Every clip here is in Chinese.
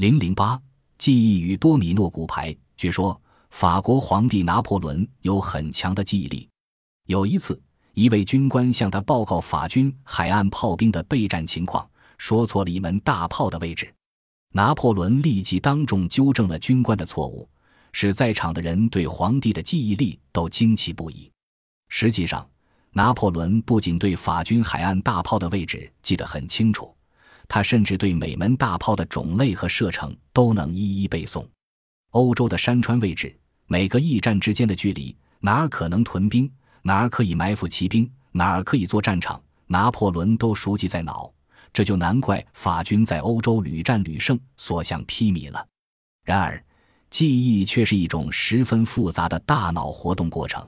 零零八，记忆与多米诺骨牌。据说法国皇帝拿破仑有很强的记忆力。有一次，一位军官向他报告法军海岸炮兵的备战情况，说错了一门大炮的位置。拿破仑立即当众纠正了军官的错误，使在场的人对皇帝的记忆力都惊奇不已。实际上，拿破仑不仅对法军海岸大炮的位置记得很清楚，他甚至对每门大炮的种类和射程都能一一背诵。欧洲的山川位置，每个驿站之间的距离，哪儿可能屯兵，哪儿可以埋伏骑兵，哪儿可以做战场，拿破仑都熟记在脑。这就难怪法军在欧洲屡战屡胜，所向披靡了。然而，记忆却是一种十分复杂的大脑活动过程。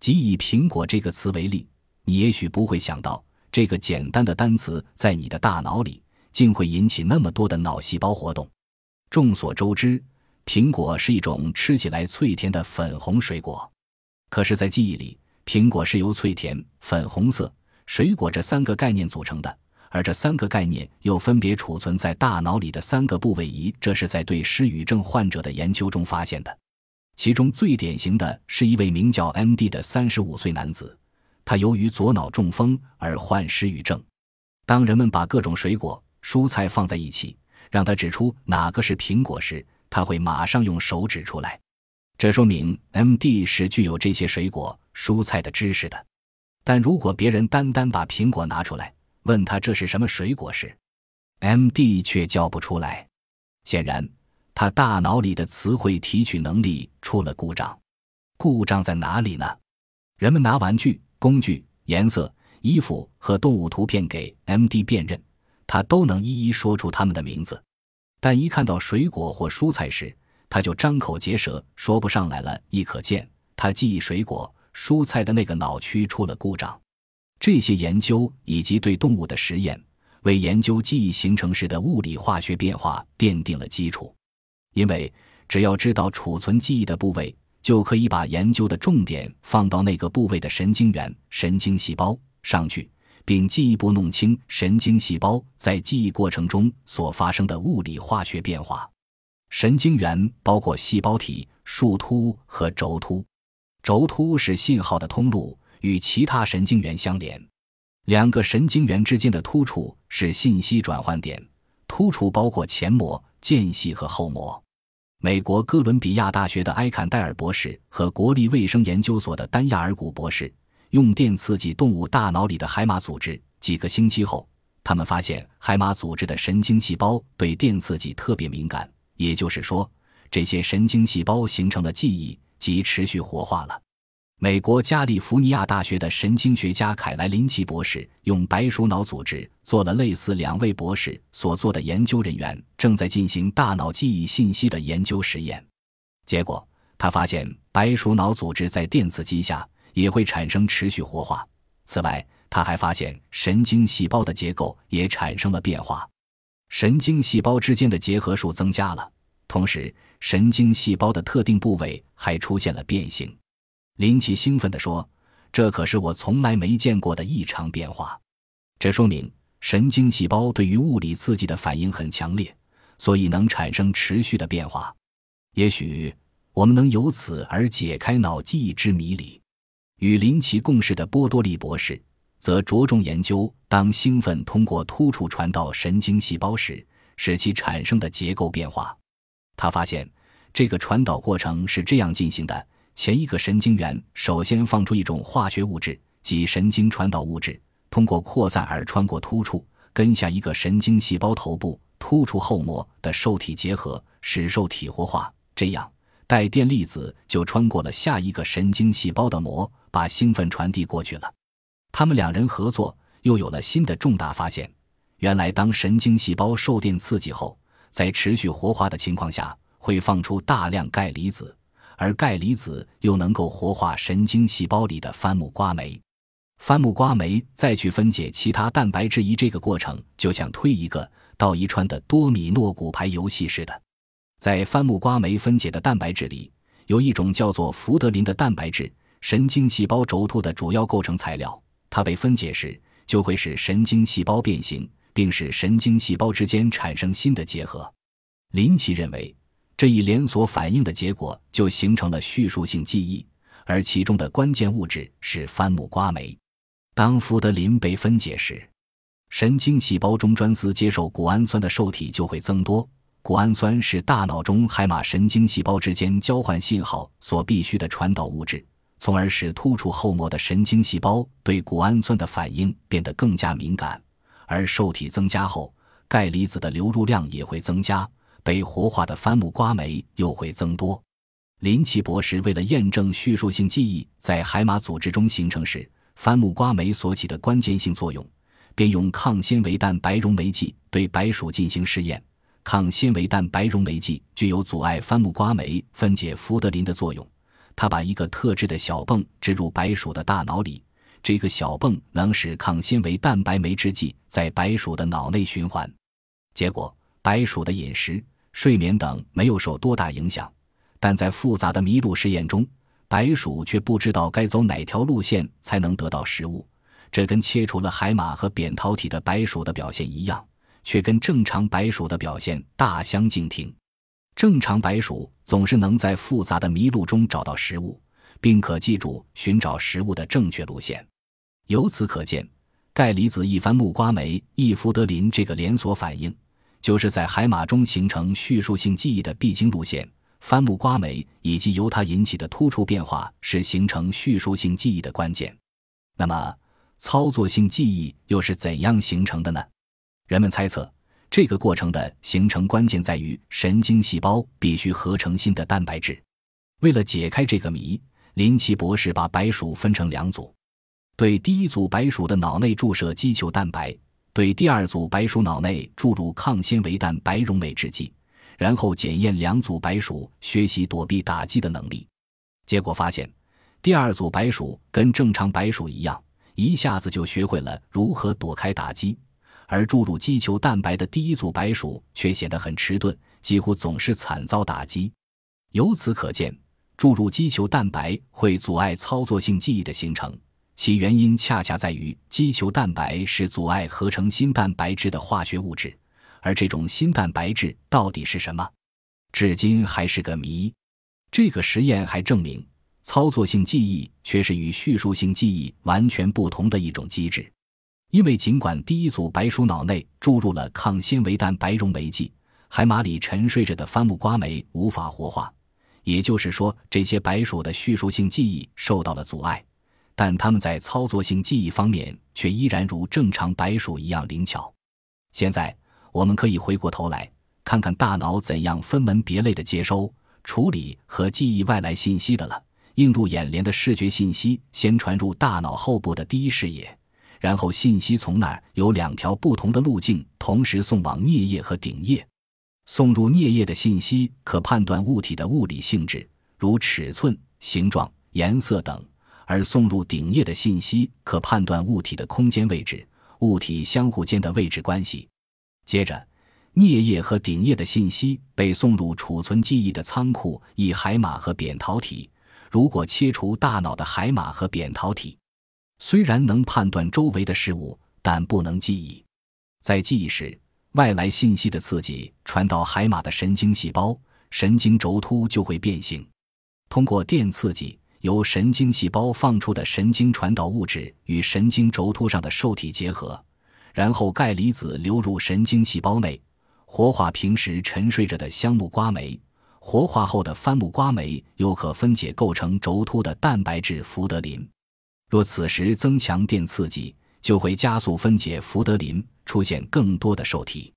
即以“苹果”这个词为例，你也许不会想到，这个简单的单词在你的大脑里竟会引起那么多的脑细胞活动。众所周知，苹果是一种吃起来脆甜的粉红水果。可是，在记忆里，苹果是由脆甜、粉红色、水果这三个概念组成的。而这三个概念又分别储存在大脑里的三个部位仪，这是在对失语症患者的研究中发现的。其中最典型的是一位名叫 M.D. 的三十五岁男子，他由于左脑中风而患失语症。当人们把各种水果、蔬菜放在一起，让他指出哪个是苹果时，他会马上用手指出来。这说明 M.D. 是具有这些水果、蔬菜的知识的。但如果别人单单把苹果拿出来，问他这是什么水果时，M.D. 却叫不出来。显然，他大脑里的词汇提取能力出了故障。故障在哪里呢？人们拿玩具、工具、颜色、衣服和动物图片给 M.D. 辨认，他都能一一说出他们的名字。但一看到水果或蔬菜时，他就张口结舌，说不上来了。亦可见，他记忆水果、蔬菜的那个脑区出了故障。这些研究以及对动物的实验，为研究记忆形成时的物理化学变化奠定了基础。因为只要知道储存记忆的部位，就可以把研究的重点放到那个部位的神经元、神经细胞上去，并进一步弄清神经细胞在记忆过程中所发生的物理化学变化。神经元包括细胞体、树突和轴突，轴突是信号的通路。与其他神经元相连，两个神经元之间的突触是信息转换点。突触包括前膜、间隙和后膜。美国哥伦比亚大学的埃坎戴尔博士和国立卫生研究所的丹亚尔古博士用电刺激动物大脑里的海马组织。几个星期后，他们发现海马组织的神经细胞对电刺激特别敏感，也就是说，这些神经细胞形成了记忆及持续活化了。美国加利福尼亚大学的神经学家凯莱林奇博士用白鼠脑组织做了类似两位博士所做的研究人员正在进行大脑记忆信息的研究实验。结果，他发现白鼠脑组织在电刺激下也会产生持续活化。此外，他还发现神经细胞的结构也产生了变化，神经细胞之间的结合数增加了，同时神经细胞的特定部位还出现了变形。林奇兴奋地说：“这可是我从来没见过的异常变化。这说明神经细胞对于物理刺激的反应很强烈，所以能产生持续的变化。也许我们能由此而解开脑记忆之谜里。”与林奇共事的波多利博士则着重研究，当兴奋通过突触传到神经细胞时，使其产生的结构变化。他发现，这个传导过程是这样进行的。前一个神经元首先放出一种化学物质，即神经传导物质，通过扩散而穿过突触，跟下一个神经细胞头部突触后膜的受体结合，使受体活化。这样，带电粒子就穿过了下一个神经细胞的膜，把兴奋传递过去了。他们两人合作，又有了新的重大发现：原来，当神经细胞受电刺激后，在持续活化的情况下，会放出大量钙离子。而钙离子又能够活化神经细胞里的番木瓜酶，番木瓜酶再去分解其他蛋白质，一这个过程就像推一个到一串的多米诺骨牌游戏似的。在番木瓜酶分解的蛋白质里，有一种叫做福德林的蛋白质，神经细胞轴突的主要构成材料。它被分解时，就会使神经细胞变形，并使神经细胞之间产生新的结合。林奇认为，这一连锁反应的结果就形成了叙述性记忆，而其中的关键物质是番木瓜酶。当福德林被分解时，神经细胞中专司接受谷氨酸的受体就会增多。谷氨酸是大脑中海马神经细胞之间交换信号所必需的传导物质，从而使突触后膜的神经细胞对谷氨酸的反应变得更加敏感。而受体增加后，钙离子的流入量也会增加，被活化的番木瓜酶又会增多。林奇博士为了验证叙述性记忆在海马组织中形成时番木瓜酶所起的关键性作用，便用抗纤维蛋白溶酶剂对白鼠进行试验。抗纤维蛋白溶酶剂具有阻碍番木瓜酶分解福德林的作用。他把一个特制的小泵植入白鼠的大脑里，这个小泵能使抗纤维蛋白酶制剂在白鼠的脑内循环。结果，白鼠的饮食、睡眠等没有受多大影响，但在复杂的麋鹿实验中，白鼠却不知道该走哪条路线才能得到食物。这跟切除了海马和扁桃体的白鼠的表现一样。却跟正常白鼠的表现大相径庭。正常白鼠总是能在复杂的迷路中找到食物，并可记住寻找食物的正确路线。由此可见，钙离子一番木瓜酶异福德林这个连锁反应，就是在海马中形成叙述性记忆的必经路线。番木瓜酶以及由它引起的突触变化是形成叙述性记忆的关键。那么，操作性记忆又是怎样形成的呢？人们猜测，这个过程的形成关键在于神经细胞必须合成新的蛋白质。为了解开这个谜，林奇博士把白鼠分成两组，对第一组白鼠的脑内注射肌球蛋白，对第二组白鼠脑内注入抗纤维蛋白溶酶制剂，然后检验两组白鼠学习躲避打击的能力。结果发现，第二组白鼠跟正常白鼠一样，一下子就学会了如何躲开打击。而注入肌球蛋白的第一组白鼠却显得很迟钝，几乎总是惨遭打击。由此可见，注入肌球蛋白会阻碍操作性记忆的形成，其原因恰恰在于肌球蛋白是阻碍合成新蛋白质的化学物质。而这种新蛋白质到底是什么，至今还是个谜。这个实验还证明，操作性记忆却是与叙述性记忆完全不同的一种机制。因为尽管第一组白鼠脑内注入了抗纤维蛋白溶酶剂，海马里沉睡着的番木瓜酶无法活化，也就是说，这些白鼠的叙述性记忆受到了阻碍，但它们在操作性记忆方面却依然如正常白鼠一样灵巧。现在，我们可以回过头来看看大脑怎样分门别类的接收、处理和记忆外来信息的了。映入眼帘的视觉信息先传入大脑后部的第一视野。然后信息从那儿有两条不同的路径同时送往颞叶和顶叶。送入颞叶的信息可判断物体的物理性质，如尺寸、形状、颜色等；而送入顶叶的信息可判断物体的空间位置、物体相互间的位置关系。接着，颞叶和顶叶的信息被送入储存记忆的仓库——以海马和扁桃体。如果切除大脑的海马和扁桃体。虽然能判断周围的事物，但不能记忆。在记忆时，外来信息的刺激传到海马的神经细胞，神经轴突就会变形。通过电刺激，由神经细胞放出的神经传导物质与神经轴突上的受体结合，然后钙离子流入神经细胞内，活化平时沉睡着的香木瓜酶。活化后的番木瓜酶又可分解构成轴突的蛋白质福德林。若此时增强电刺激，就会加速分解福德林，出现更多的受体。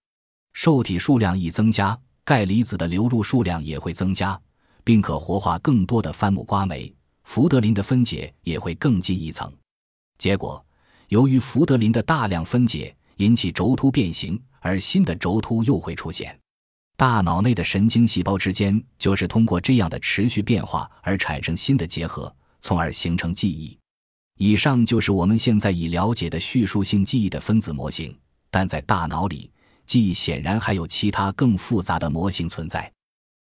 受体数量一增加，钙离子的流入数量也会增加，并可活化更多的番木瓜酶，福德林的分解也会更进一层。结果，由于福德林的大量分解引起轴突变形，而新的轴突又会出现。大脑内的神经细胞之间就是通过这样的持续变化而产生新的结合，从而形成记忆。以上就是我们现在已了解的叙述性记忆的分子模型，但在大脑里，记忆显然还有其他更复杂的模型存在，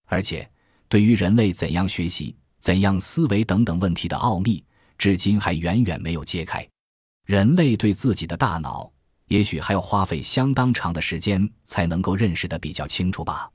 而且对于人类怎样学习、怎样思维等等问题的奥秘，至今还远远没有揭开。人类对自己的大脑，也许还要花费相当长的时间才能够认识的比较清楚吧。